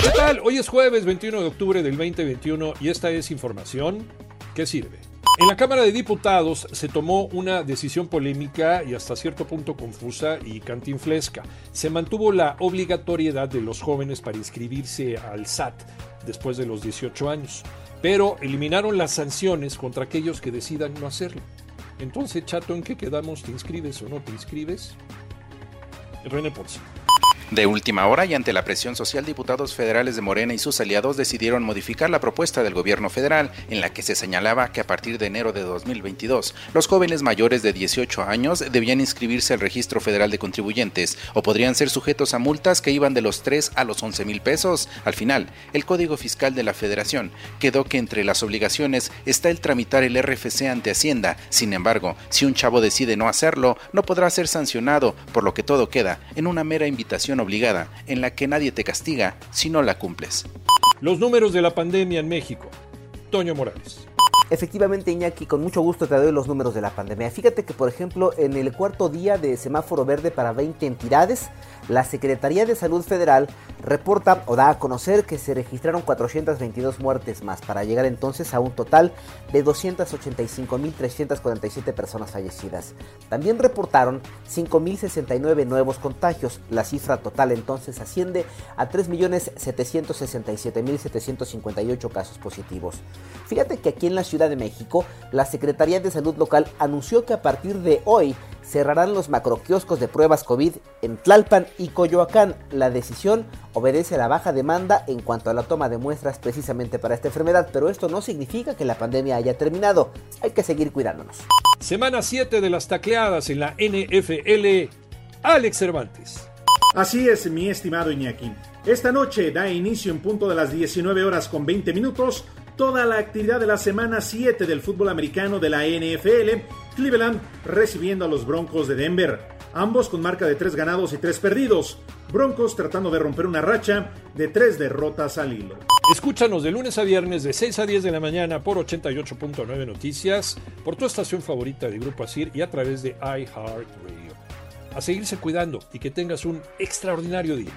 ¿Qué tal? Hoy es jueves 21 de octubre del 2021 y esta es información que sirve. En la Cámara de Diputados se tomó una decisión polémica y hasta cierto punto confusa y cantinflesca. Se mantuvo la obligatoriedad de los jóvenes para inscribirse al SAT después de los 18 años, pero eliminaron las sanciones contra aquellos que decidan no hacerlo. Entonces, chato, ¿en qué quedamos? ¿Te inscribes o no te inscribes? René Ponce. De última hora y ante la presión social, diputados federales de Morena y sus aliados decidieron modificar la propuesta del gobierno federal en la que se señalaba que a partir de enero de 2022 los jóvenes mayores de 18 años debían inscribirse al registro federal de contribuyentes o podrían ser sujetos a multas que iban de los 3 a los 11 mil pesos. Al final, el Código Fiscal de la Federación quedó que entre las obligaciones está el tramitar el RFC ante Hacienda. Sin embargo, si un chavo decide no hacerlo, no podrá ser sancionado, por lo que todo queda en una mera invitación obligada en la que nadie te castiga si no la cumples. Los números de la pandemia en México. Toño Morales. Efectivamente, Iñaki, con mucho gusto te doy los números de la pandemia. Fíjate que, por ejemplo, en el cuarto día de semáforo verde para 20 entidades, la Secretaría de Salud Federal reporta o da a conocer que se registraron 422 muertes más, para llegar entonces a un total de 285.347 personas fallecidas. También reportaron 5.069 nuevos contagios. La cifra total entonces asciende a 3.767.758 casos positivos. Fíjate que aquí en la Ciudad de México, la Secretaría de Salud Local anunció que a partir de hoy cerrarán los macroquioscos de pruebas COVID en Tlalpan y Coyoacán. La decisión obedece a la baja demanda en cuanto a la toma de muestras precisamente para esta enfermedad, pero esto no significa que la pandemia haya terminado. Hay que seguir cuidándonos. Semana 7 de las tacleadas en la NFL. Alex Cervantes. Así es, mi estimado Iñaki. Esta noche da inicio en punto de las 19 horas con 20 minutos toda la actividad de la semana 7 del fútbol americano de la NFL, Cleveland recibiendo a los Broncos de Denver, ambos con marca de 3 ganados y 3 perdidos, Broncos tratando de romper una racha de 3 derrotas al hilo. Escúchanos de lunes a viernes de 6 a 10 de la mañana por 88.9 Noticias, por tu estación favorita de Grupo Asir y a través de iHeartRadio. A seguirse cuidando y que tengas un extraordinario día.